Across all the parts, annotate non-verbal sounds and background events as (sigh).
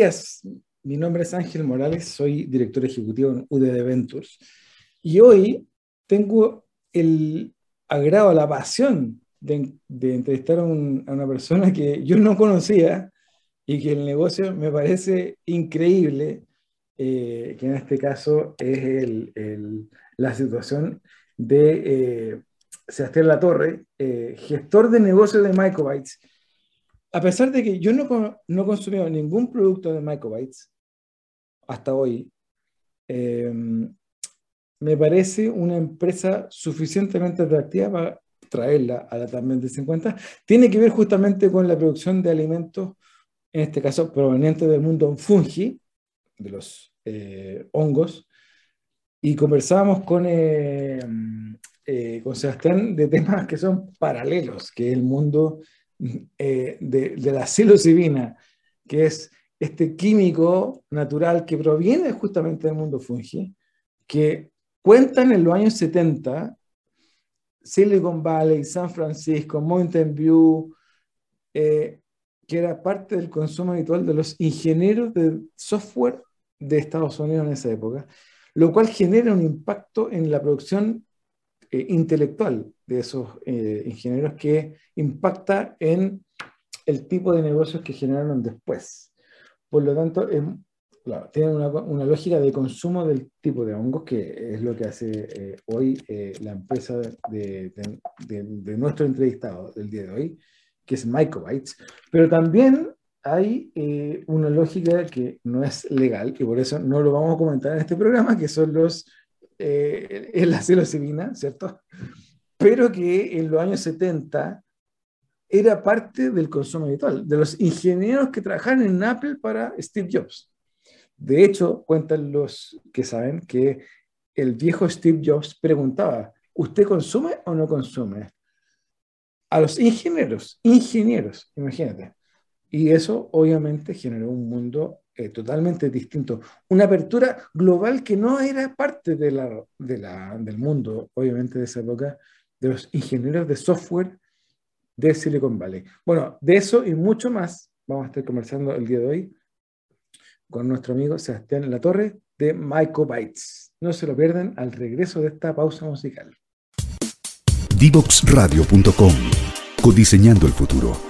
Días. Mi nombre es Ángel Morales, soy director ejecutivo en UDD Ventures. Y hoy tengo el agrado, la pasión de, entrevistar a, una persona que yo no conocía y que el negocio me parece increíble, eh, que en este caso es la situación de eh, Sebastián Latorre, eh, gestor de negocios de Microbytes. A pesar de que yo no, no ningún producto de Microbytes hasta hoy, me parece una empresa suficientemente atractiva para traerla a la de 50. Tiene que ver justamente con la producción de alimentos, en este caso provenientes del mundo fungi, de los eh, hongos, y conversábamos con, eh, eh, con Sebastián de temas que son paralelos, que es el mundo de, de la psilocibina, que es este químico natural que proviene justamente del mundo fungi, que Cuentan en los años 70, Silicon Valley, San Francisco, Mountain View, eh, que era parte del consumo habitual de los ingenieros de software de Estados Unidos en esa época, lo cual genera un impacto en la producción eh, intelectual de esos eh, ingenieros que impacta en el tipo de negocios que generaron después. Por lo tanto, es Claro, tienen una, lógica de consumo del tipo de hongos, que es lo que hace eh, hoy eh, la empresa de, nuestro entrevistado del día de hoy, que es Microbytes. Pero también hay una lógica que no es legal, y por eso no lo vamos a comentar en este programa, que son los, es la psilocibina, ¿cierto? Pero que en los años 70 era parte del consumo habitual, de los ingenieros que trabajaban en Apple para Steve Jobs. De hecho, cuentan los que saben que el viejo Steve Jobs preguntaba, ¿usted consume o no consume? A los ingenieros, ingenieros, imagínate. Y eso obviamente generó un mundo eh, totalmente distinto, una apertura global que no era parte de la, del mundo, obviamente, de esa época, de los ingenieros de software de Silicon Valley. Bueno, de eso y mucho más vamos a estar conversando el día de hoy con nuestro amigo Sebastián Latorre de Bytes. No se lo pierdan al regreso de esta pausa musical. Divoxradio.com Codiseñando el futuro.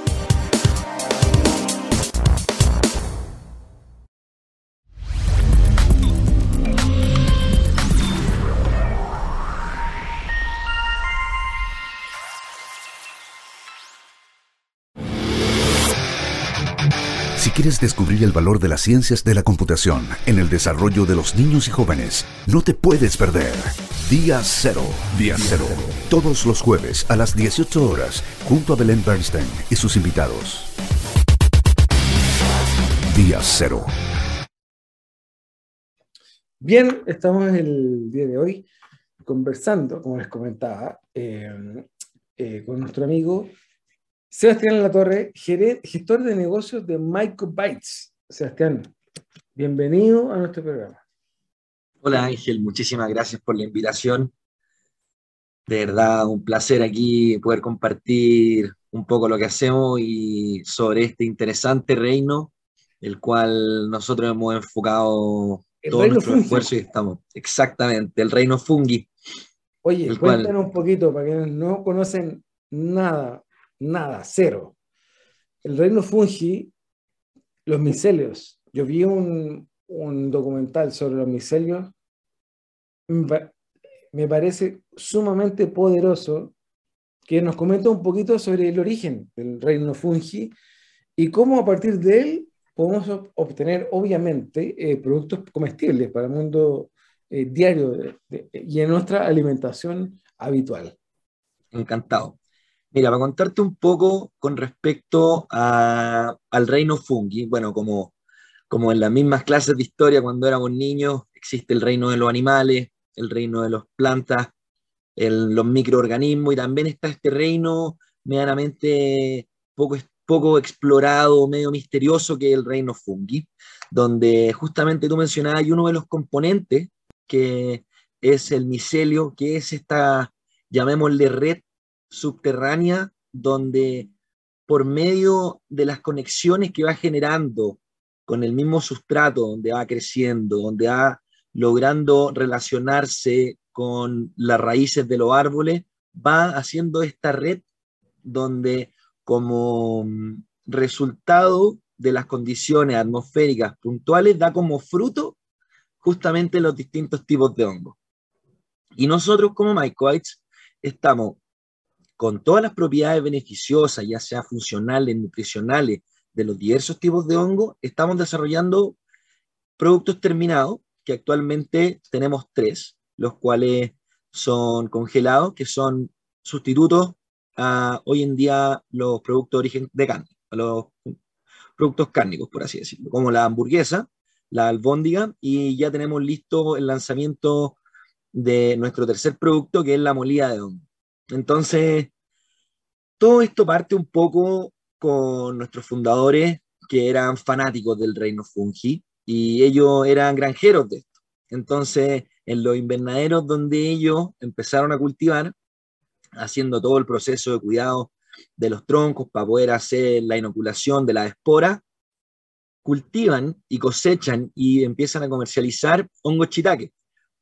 Quieres descubrir el valor de las ciencias de la computación en el desarrollo de los niños y jóvenes, no te puedes perder. Día Cero. Día Cero. Todos los jueves a las 18 horas, junto a Belén Bernstein y sus invitados. Día Cero. Bien, estamos el día de hoy conversando, como les comentaba, eh, eh, con nuestro amigo Sebastián Latorre, gestor de negocios de Microbytes. Sebastián, bienvenido a nuestro programa. Hola Ángel, muchísimas gracias por la invitación. De verdad, un placer aquí poder compartir un poco lo que hacemos y sobre este interesante reino, el cual nosotros hemos enfocado todo nuestro esfuerzo y estamos. Exactamente, el reino fungi. Oye, cuéntanos un poquito, para quienes no conocen nada nada, cero. El reino fungi, los micelios. Yo vi un, documental sobre los micelios, me parece sumamente poderoso, que nos comenta un poquito sobre el origen del reino fungi y cómo a partir de él podemos obtener, obviamente, eh, productos comestibles para el mundo eh, diario y en nuestra alimentación habitual. Encantado. Mira, para contarte un poco con respecto al reino fungi, bueno, como, como en las mismas clases de historia cuando éramos niños, existe el reino de los animales, el reino de las plantas, los microorganismos y también está este reino medianamente poco, poco explorado, medio misterioso que es el reino fungi, donde justamente tú mencionabas, hay uno de los componentes que es el micelio, que es esta, llamémosle red subterránea donde por medio de las conexiones que va generando con el mismo sustrato donde va creciendo, donde va logrando relacionarse con las raíces de los árboles, va haciendo esta red donde como resultado de las condiciones atmosféricas puntuales da como fruto justamente los distintos tipos de hongos. Y nosotros como Mycoids estamos con todas las propiedades beneficiosas, ya sea funcionales, nutricionales, de los diversos tipos de hongo, estamos desarrollando productos terminados, que actualmente tenemos tres, los cuales son congelados, que son sustitutos a hoy en día los productos de origen de carne, a los productos cárnicos, por así decirlo, como la hamburguesa, la albóndiga, y ya tenemos listo el lanzamiento de nuestro tercer producto, que es la molida de hongo. Entonces, todo esto parte un poco con nuestros fundadores, que eran fanáticos del reino fungi, y ellos eran granjeros de esto. Entonces, en los invernaderos donde ellos empezaron a cultivar, haciendo todo el proceso de cuidado de los troncos para poder hacer la inoculación de la espora, cultivan y cosechan y empiezan a comercializar hongo chitaque.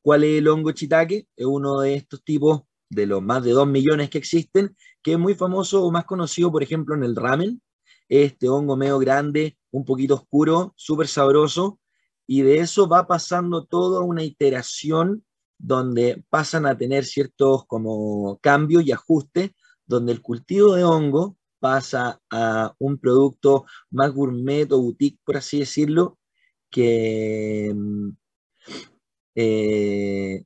¿Cuál es el hongo chitaque? Es uno de estos tipos de los más de 2 millones que existen, que es muy famoso o más conocido, por ejemplo, en el ramen. Este hongo medio grande, un poquito oscuro, súper sabroso, y de eso va pasando toda una iteración donde pasan a tener ciertos como cambios y ajustes, donde el cultivo de hongo pasa a un producto más gourmet o boutique, por así decirlo, que mm, eh,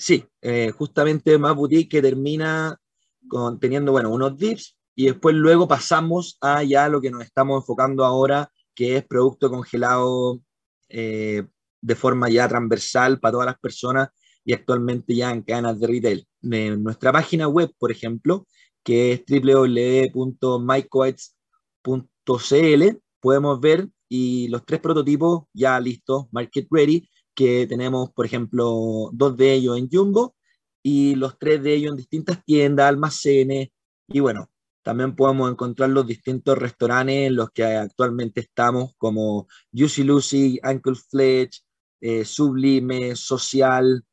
sí, eh, justamente más boutique que termina con, teniendo, bueno, unos dips y después luego pasamos a ya lo que nos estamos enfocando ahora, que es producto congelado eh, de forma ya transversal para todas las personas y actualmente ya en cadenas de retail. En nuestra página web, por ejemplo, que es www.mycoets.cl, podemos ver y los tres prototipos ya listos, market ready, que tenemos, por ejemplo, dos de ellos en Jumbo y los tres de ellos en distintas tiendas, almacenes, y bueno, también podemos encontrar los distintos restaurantes en los que actualmente estamos, como Juicy Lucy, Uncle Fletch, eh, Sublime, Social,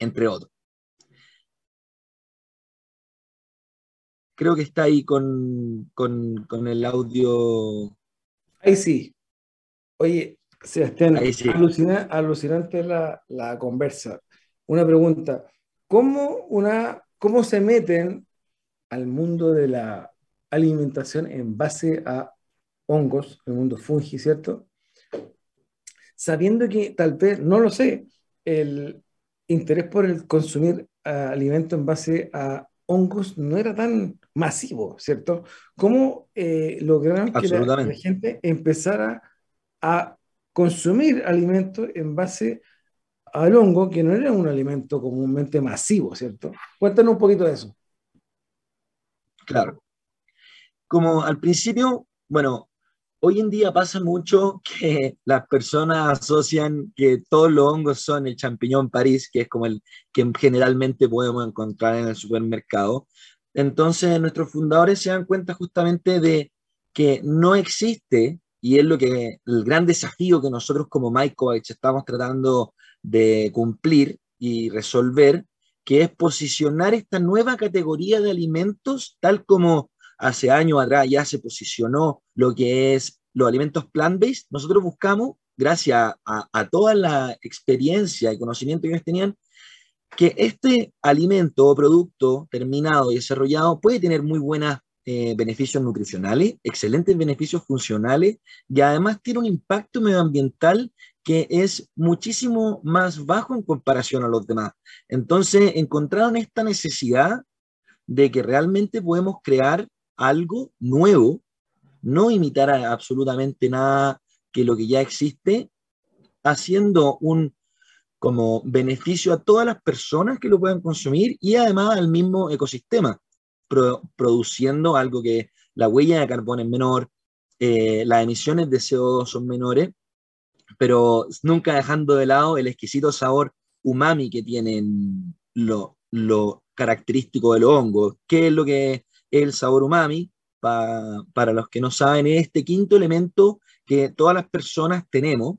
entre otros. Creo que está ahí con, con el audio. Ahí sí. Oye, Sebastián, alucinante la, la, conversa. Una pregunta, ¿cómo, una, ¿cómo se meten al mundo de la alimentación en base a hongos, el mundo fungi, ¿cierto? Sabiendo que tal vez, no lo sé, el interés por el consumir alimento en base a hongos no era tan masivo, ¿cierto? ¿Cómo eh, lograron que la, gente empezara a consumir alimentos en base al hongo, que no era un alimento comúnmente masivo, ¿cierto? Cuéntanos un poquito de eso. Claro. Como al principio, bueno, hoy en día pasa mucho que las personas asocian que todos los hongos son el champiñón París, que es como el que generalmente podemos encontrar en el supermercado. Entonces, nuestros fundadores se dan cuenta justamente de que no existe y es lo que el gran desafío que nosotros como Mycoach estamos tratando de cumplir y resolver, que es posicionar esta nueva categoría de alimentos tal como hace años atrás ya se posicionó lo que es los alimentos plant-based. Nosotros buscamos, gracias a, a toda la experiencia y conocimiento que ellos tenían, que este alimento o producto terminado y desarrollado puede tener muy buenas eh, beneficios nutricionales, excelentes beneficios funcionales y además tiene un impacto medioambiental que es muchísimo más bajo en comparación a los demás. Entonces, encontraron esta necesidad de que realmente podemos crear algo nuevo, no imitar absolutamente nada que lo que ya existe, haciendo un como beneficio a todas las personas que lo puedan consumir y además al mismo ecosistema produciendo algo que la huella de carbono es menor, eh, las emisiones de CO2 son menores, pero nunca dejando de lado el exquisito sabor umami que tienen lo, lo característico de los hongos. ¿Qué es lo que es el sabor umami? para los que no saben, es este quinto elemento que todas las personas tenemos,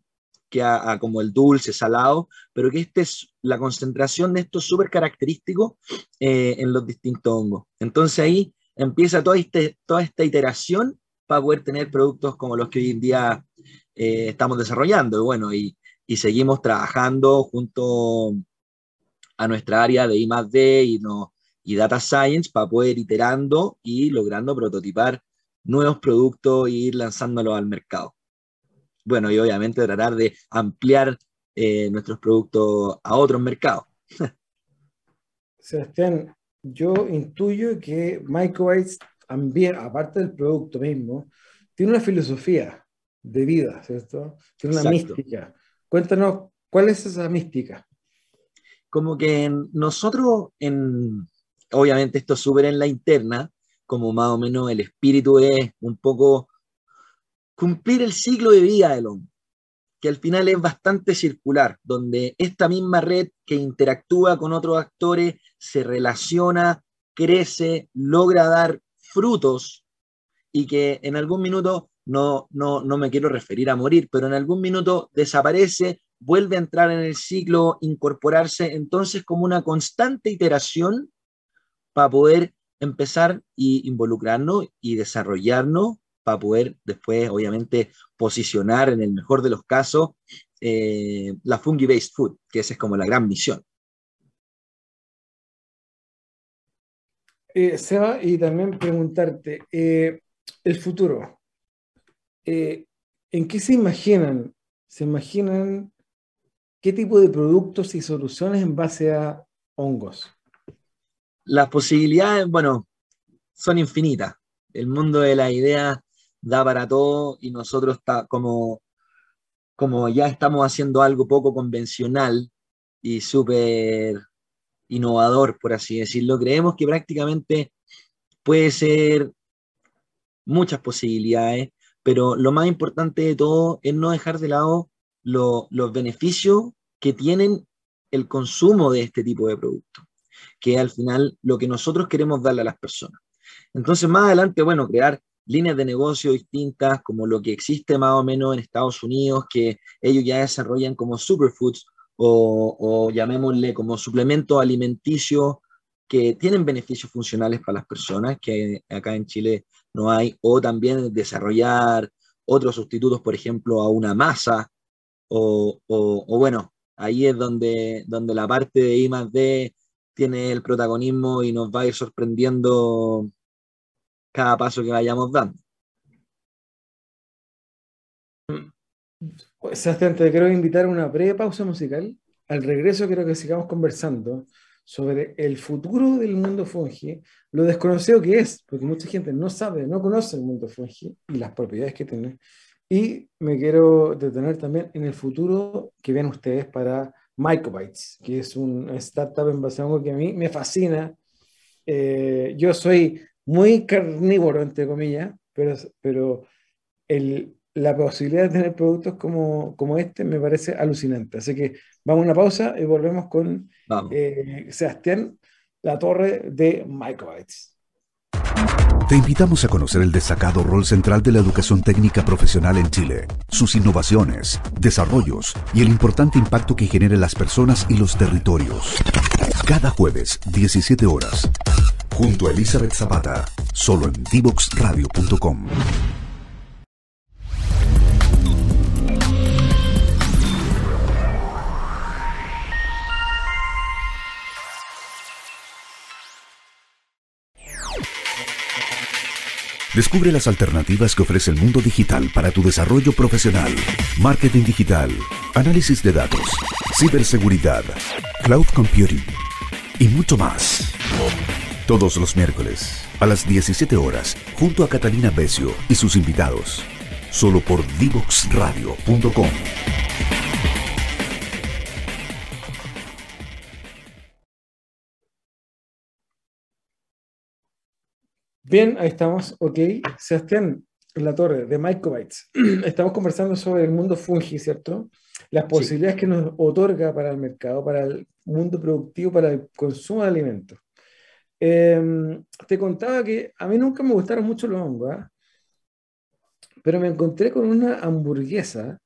que a, como el dulce, salado, pero que esta es la concentración de esto súper característico eh, en los distintos hongos. Entonces ahí empieza toda, este, toda esta iteración para poder tener productos como los que hoy en día eh, estamos desarrollando. Y bueno, y, y, seguimos trabajando junto a nuestra área de I+.D. y, no, y Data Science para poder iterando y logrando prototipar nuevos productos e ir lanzándolos al mercado. Bueno, y obviamente tratar de ampliar eh, nuestros productos a otros mercados. Sebastián, yo intuyo que Microbytes, también, aparte del producto mismo, tiene una filosofía de vida, ¿cierto? Tiene una mística. Cuéntanos, ¿cuál es esa mística? Como que nosotros, en, obviamente esto súper en la interna, como más o menos el espíritu es un poco cumplir el ciclo de vida del hombre, que al final es bastante circular, donde esta misma red que interactúa con otros actores se relaciona, crece, logra dar frutos y que en algún minuto, no, no, no me quiero referir a morir, pero en algún minuto desaparece, vuelve a entrar en el ciclo, incorporarse, entonces como una constante iteración para poder empezar y involucrarnos y desarrollarnos para poder después, obviamente, posicionar en el mejor de los casos eh, la fungi-based food, que esa es como la gran misión. Eh, Seba, y también preguntarte, eh, el futuro, ¿en qué se imaginan? ¿Se imaginan qué tipo de productos y soluciones en base a hongos? Las posibilidades, bueno, son infinitas. El mundo de la idea da para todo y nosotros está, como, como ya estamos haciendo algo poco convencional y súper innovador, por así decirlo, creemos que prácticamente puede ser muchas posibilidades, pero lo más importante de todo es no dejar de lado los beneficios que tienen el consumo de este tipo de productos, que al final lo que nosotros queremos darle a las personas. Entonces, más adelante, bueno, crear líneas de negocio distintas, como lo que existe más o menos en Estados Unidos, que ellos ya desarrollan como superfoods o, llamémosle como suplementos alimenticios que tienen beneficios funcionales para las personas, que acá en Chile no hay, o también desarrollar otros sustitutos, por ejemplo, a una masa, o, bueno, ahí es donde, donde la parte de I D tiene el protagonismo y nos va a ir sorprendiendo cada paso que vayamos dando. Sebastián, te quiero invitar a una breve pausa musical. Al regreso quiero que sigamos conversando sobre el futuro del mundo fungi, lo desconocido que es, porque mucha gente no sabe, no conoce el mundo fungi y las propiedades que tiene. Y me quiero detener también en el futuro que ven ustedes para Microbytes, que es un startup en base a algo que a mí me fascina. Eh, yo soy muy carnívoro, entre comillas, pero, pero el, la posibilidad de tener productos como, como este me parece alucinante. Así que vamos a una pausa y volvemos con eh, Sebastián La Torre de Microbytes. Te invitamos a conocer el destacado rol central de la educación técnica profesional en Chile, sus innovaciones, desarrollos y el importante impacto que genera en las personas y los territorios. Cada jueves, 17 horas, junto a Elizabeth Zapata, solo en divoxradio.com. Descubre las alternativas que ofrece el mundo digital para tu desarrollo profesional. Marketing digital, análisis de datos, ciberseguridad, cloud computing y mucho más. Todos los miércoles a las 17 horas, junto a Catalina Becio y sus invitados, solo por divoxradio.com. Bien, ahí estamos. Ok, Sebastián, la torre de Microbytes. (clears throat) Estamos conversando sobre el mundo fungi, ¿cierto? Las posibilidades que nos otorga para el mercado, para el mundo productivo, para el consumo de alimentos. Em, te contaba que a mí nunca me gustaron mucho los hongos, ¿ah? pero me encontré con una hamburguesa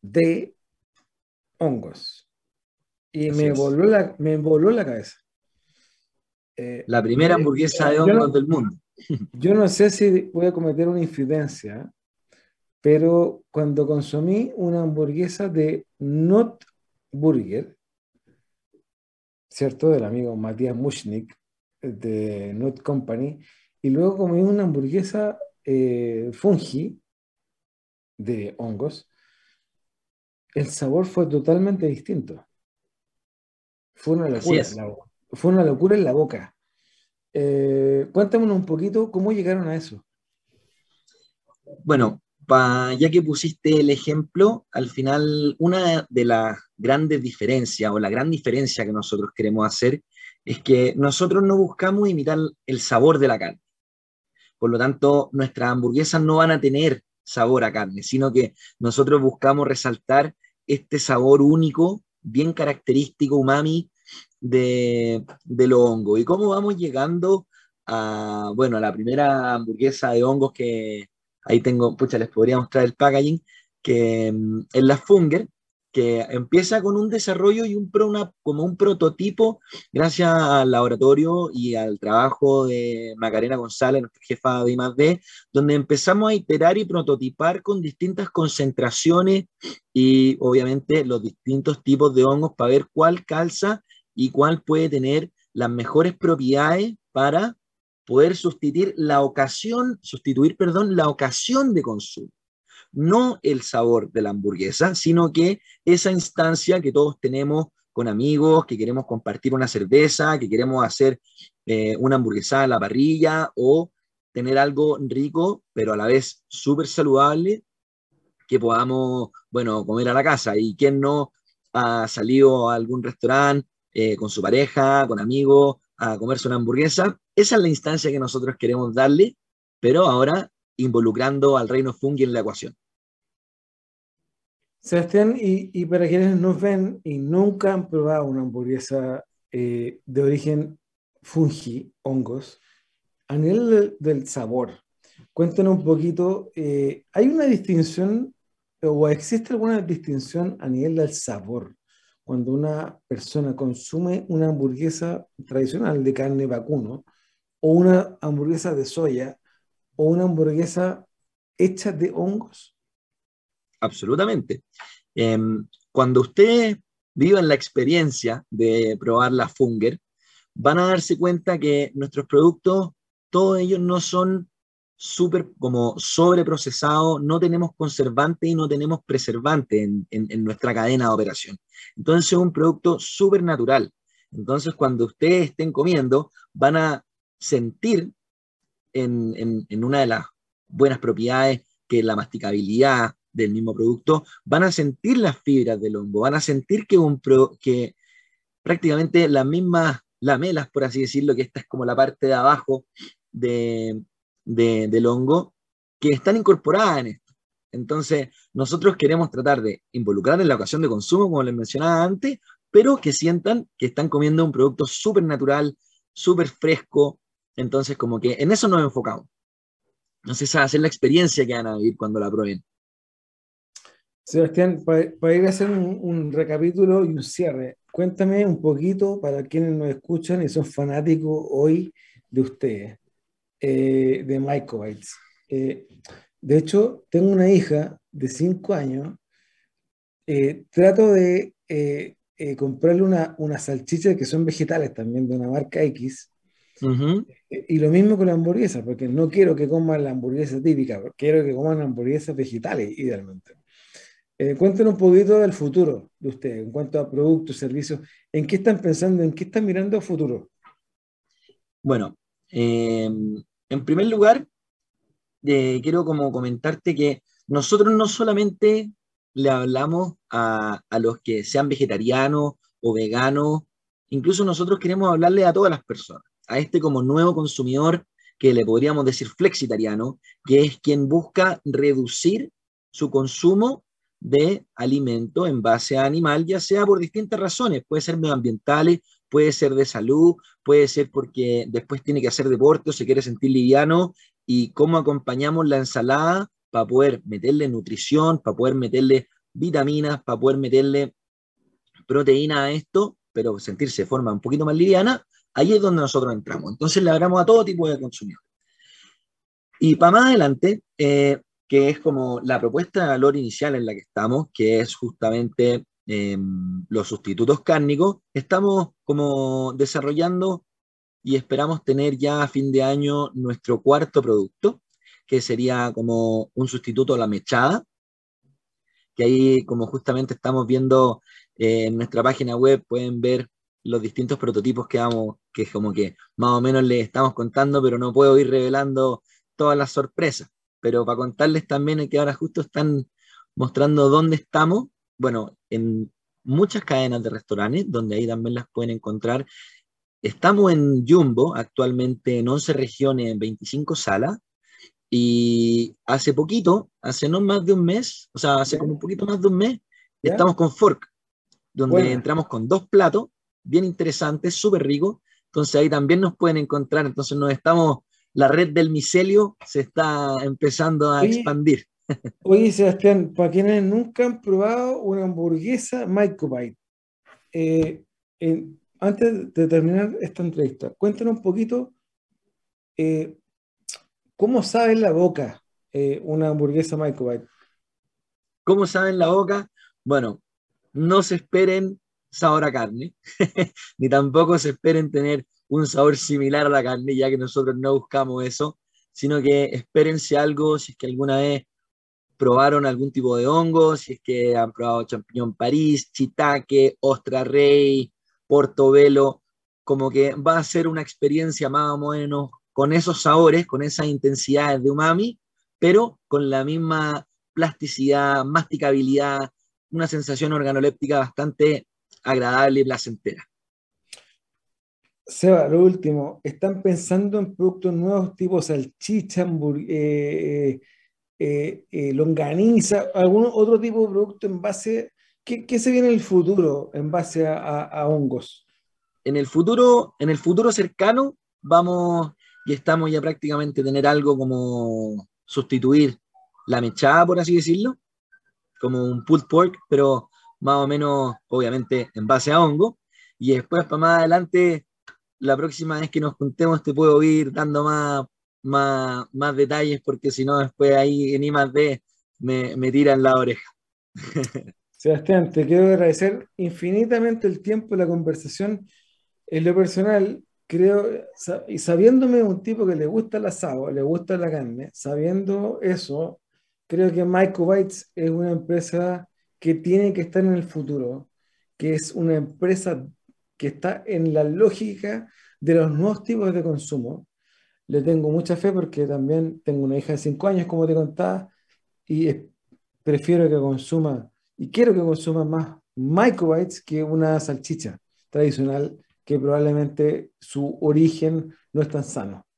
de hongos y me voló, la, me voló la cabeza. Eh, la primera hamburguesa de hongos del mundo. (laughs) Yo no sé si voy a cometer una infidencia, pero cuando consumí una hamburguesa de Not Burger, ¿cierto? Del amigo Matías Mushnik de Not Company, y luego comí una hamburguesa eh, fungi de hongos, el sabor fue totalmente distinto. Fue una locura, fue una locura en la boca. Eh, cuéntanos un poquito cómo llegaron a eso. Bueno, ya que pusiste el ejemplo, al final una de las grandes diferencias o la gran diferencia que nosotros queremos hacer es que nosotros no buscamos imitar el sabor de la carne. Por lo tanto, nuestras hamburguesas no van a tener sabor a carne, sino que nosotros buscamos resaltar este sabor único, bien característico, umami, de, de hongo ¿Y cómo vamos llegando a, bueno, a la primera hamburguesa de hongos que ahí tengo, pucha, les podría mostrar el packaging, que mm, es la Funger, que empieza con un desarrollo y un como un prototipo gracias al laboratorio y al trabajo de Macarena González, nuestra jefa de I+.D., donde empezamos a iterar y prototipar con distintas concentraciones y obviamente los distintos tipos de hongos para ver cuál calza y cuál puede tener las mejores propiedades para poder sustituir la ocasión, sustituir, perdón, la ocasión de consumo. No el sabor de la hamburguesa, sino que esa instancia que todos tenemos con amigos, que queremos compartir una cerveza, que queremos hacer eh, una hamburguesa a la parrilla o tener algo rico, pero a la vez súper saludable, que podamos, bueno, comer a la casa. Y quien no ha salido a algún restaurante eh, con su pareja, con amigos, a comerse una hamburguesa. Esa es la instancia que nosotros queremos darle, pero ahora involucrando al reino fungi en la ecuación. Sebastián, y, para quienes nos ven y nunca han probado una hamburguesa eh, de origen fungi, hongos, a nivel del sabor, cuéntanos un poquito, eh, ¿hay una distinción o existe alguna distinción a nivel del sabor cuando una persona consume una hamburguesa tradicional de carne vacuno o una hamburguesa de soya o una hamburguesa hecha de hongos? Absolutamente. Em, cuando ustedes vivan la experiencia de probar la Funger, van a darse cuenta que nuestros productos, todos ellos no son súper como sobreprocesado, no tenemos conservantes y no tenemos preservantes en, nuestra cadena de operación. Entonces es un producto súper natural. Entonces cuando ustedes estén comiendo, van a sentir en, una de las buenas propiedades que es la masticabilidad del mismo producto, van a sentir las fibras del hongo, van a sentir que, prácticamente las mismas lamelas, por así decirlo, que esta es como la parte de abajo de, del hongo que están incorporadas en esto. Entonces, nosotros queremos tratar de involucrar en la ocasión de consumo, como les mencionaba antes, pero que sientan que están comiendo un producto súper natural, súper fresco. Entonces, como que en eso nos enfocamos. Entonces, esa va a ser la experiencia que van a vivir cuando la prueben. Sebastián, para, ir a hacer un, un, recapítulo y un cierre, cuéntame un poquito para quienes nos escuchan y son fanáticos hoy de ustedes. Eh, de Mycobites. Eh, de hecho, tengo una hija de 5 años. Eh, trato de comprarle una, una salchicha que son vegetales también, de una marca X. Y lo mismo con la hamburguesa, porque no quiero que coman la hamburguesa típica, quiero que coman hamburguesas vegetales, idealmente. cuéntenos un poquito del futuro de ustedes, en cuanto a productos, servicios. ¿En qué están pensando? ¿En qué están mirando a futuro? Bueno, en primer lugar, eh, quiero como comentarte que nosotros no solamente le hablamos a, los que sean vegetarianos o veganos, incluso nosotros queremos hablarle a todas las personas, a este como nuevo consumidor que le podríamos decir flexitariano, que es quien busca reducir su consumo de alimento en base a animal, ya sea por distintas razones, puede ser medioambientales, puede ser de salud, puede ser porque después tiene que hacer deporte o se quiere sentir liviano, y cómo acompañamos la ensalada para poder meterle nutrición, para poder meterle vitaminas, para poder meterle proteína a esto, pero sentirse de forma un poquito más liviana, ahí es donde nosotros entramos. Entonces le hablamos a todo tipo de consumidores. Y para más adelante, eh, que es como la propuesta de valor inicial en la que estamos, que es justamente em, los sustitutos cárnicos, estamos como desarrollando y esperamos tener ya a fin de año nuestro cuarto producto, que sería como un sustituto a la mechada, que ahí como justamente estamos viendo eh, en nuestra página web, pueden ver los distintos prototipos que vamos, que como que más o menos les estamos contando, pero no puedo ir revelando todas las sorpresas. Pero para contarles también que ahora justo están mostrando dónde estamos, bueno, en muchas cadenas de restaurantes, donde ahí también las pueden encontrar. Estamos en Jumbo, actualmente en 11 regiones, en 25 salas, y hace poquito, hace no más de un mes, o sea, hace como un poquito más de un mes, estamos con Fork, donde entramos con dos platos bien interesantes, súper ricos. Entonces ahí también nos pueden encontrar. Entonces nos estamos, la red del micelio se está empezando a expandir. Oye, Sebastián, para quienes nunca han probado una hamburguesa Microbite, eh, antes de terminar esta entrevista, cuéntanos un poquito eh, cómo sabe en la boca eh, una hamburguesa Microbite. ¿Cómo sabe en la boca? Bueno, no se esperen sabor a carne, (laughs) ni tampoco se esperen tener un sabor similar a la carne, ya que nosotros no buscamos eso, sino que espérense algo, si es que alguna vez probaron algún tipo de hongo, si es que han probado champiñón París, chitaque, ostra rey, portobelo, como que va a ser una experiencia más o menos con esos sabores, con esas intensidades de umami, pero con la misma plasticidad, masticabilidad, una sensación organoléptica bastante agradable y placentera. Seba, lo último, ¿están pensando en productos nuevos tipo salchicha, eh, eh, eh, longaniza, algún otro tipo de producto en base, ¿qué, se viene en el futuro en base a, hongos? En el futuro, en el futuro cercano, vamos y estamos ya prácticamente tener algo como sustituir la mechada, por así decirlo, como un pulled pork, pero más o menos, obviamente, en base a hongo. Y después, para más adelante, la próxima vez que nos juntemos, te puedo ir dando más, más, más detalles, porque si no, después ahí en I me, me tiran la oreja. (laughs) Sebastián, te quiero agradecer infinitamente el tiempo la conversación. En lo personal, creo, y sabiéndome un tipo que le gusta el asado, le gusta la carne, sabiendo eso, creo que Microbytes es una empresa que tiene que estar en el futuro, que es una empresa que está en la lógica de los nuevos tipos de consumo. Le tengo mucha fe porque también tengo una hija de 5 años, como te contaba, y prefiero que consuma, y quiero que consuma más microbytes que una salchicha tradicional que probablemente su origen no es tan sano.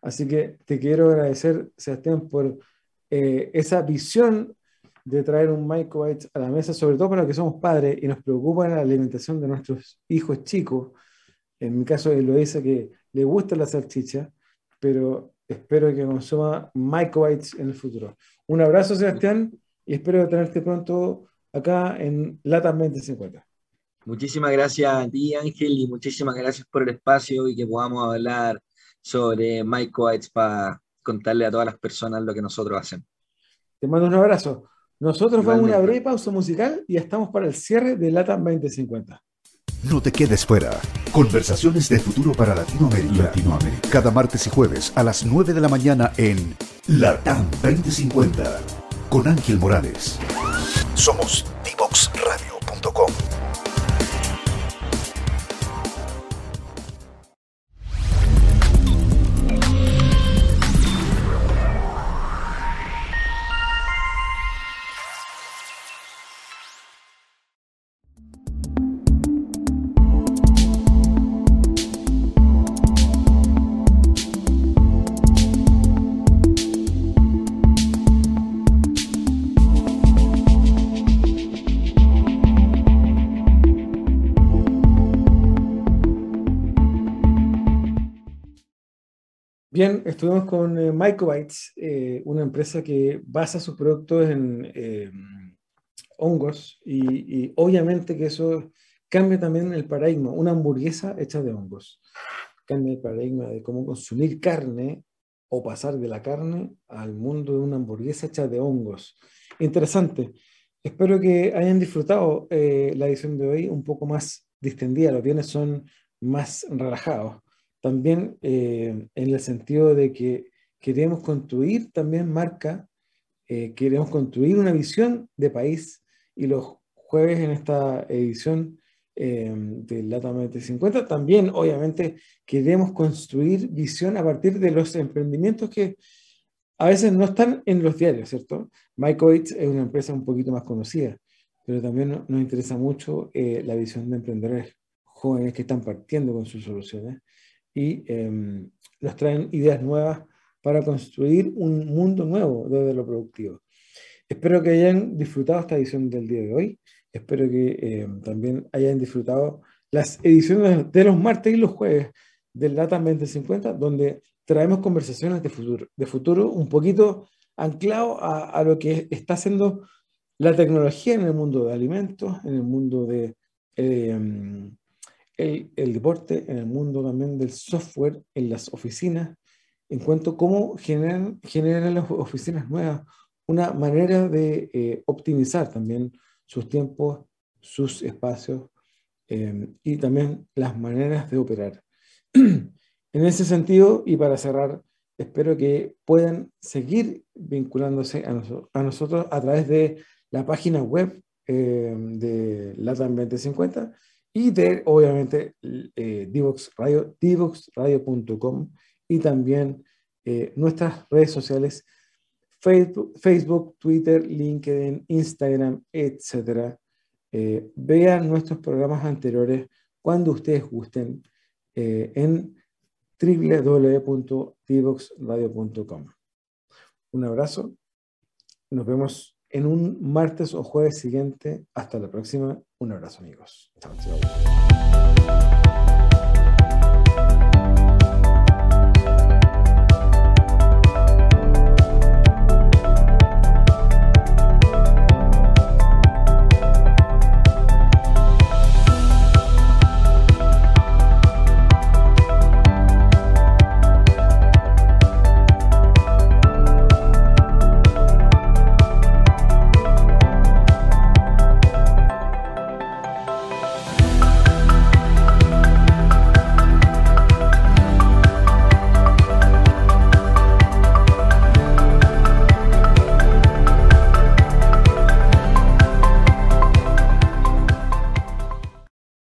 Así que te quiero agradecer, Sebastián, por eh, esa visión de traer un microbyte a la mesa, sobre todo para los que somos padres y nos preocupa la alimentación de nuestros hijos chicos. En mi caso, Eloisa, que le gusta la salchicha, pero espero que consuma microbytes en el futuro. Un abrazo, Sebastián, y espero tenerte pronto acá en Latam 2050. Muchísimas gracias a ti, Ángel, y muchísimas gracias por el espacio y que podamos hablar sobre microbytes para contarle a todas las personas lo que nosotros hacemos. Te mando un abrazo. Nosotros vamos a una breve pausa musical y estamos para el cierre de LATAM 2050. No te quedes fuera. Conversaciones de futuro para Latinoamérica. Latinoamérica. Cada martes y jueves a las 9 de la mañana en LATAM 2050 con Ángel Morales. Somos divoxradio.com. Bien, estuvimos con eh, Mycobytes, eh, una empresa que basa sus productos en eh, hongos y, obviamente que eso cambia también el paradigma. Una hamburguesa hecha de hongos. Cambia el paradigma de cómo consumir carne o pasar de la carne al mundo de una hamburguesa hecha de hongos. Interesante. Espero que hayan disfrutado la edición de hoy un poco más distendida. Los bienes son más relajados también eh, en el sentido de que queremos construir también marca, eh, queremos construir una visión de país y los jueves en esta edición eh, de Lata 50 también obviamente queremos construir visión a partir de los emprendimientos que a veces no están en los diarios, ¿cierto? MyCoits es una empresa un poquito más conocida, pero también nos interesa mucho la visión de emprendedores jóvenes que están partiendo con sus soluciones y eh, nos traen ideas nuevas para construir un mundo nuevo desde lo productivo. Espero que hayan disfrutado esta edición del día de hoy. Espero que em, también hayan disfrutado las ediciones de los martes y los jueves del Data 2050, donde traemos conversaciones de futuro, de futuro un poquito anclado a, a, lo que está haciendo la tecnología en el mundo de alimentos, en el mundo de eh, el, deporte, en el mundo también del software, en las oficinas, en cuanto a cómo generan, generan las oficinas nuevas una manera de eh, optimizar también sus tiempos, sus espacios em, y también las maneras de operar. (clears throat) en ese sentido, y para cerrar, espero que puedan seguir vinculándose a, a nosotros a través de la página web em, de LATAM 2050 y de, obviamente, eh, Divox Radio, divoxradio.com y también eh, nuestras redes sociales, Facebook, Facebook, Twitter, LinkedIn, Instagram, etc. Eh, vean nuestros programas anteriores cuando ustedes gusten eh, en www.divoxradio.com. Un abrazo. Nos vemos en un martes o jueves siguiente. Hasta la próxima. Un abrazo amigos. Chao, chao.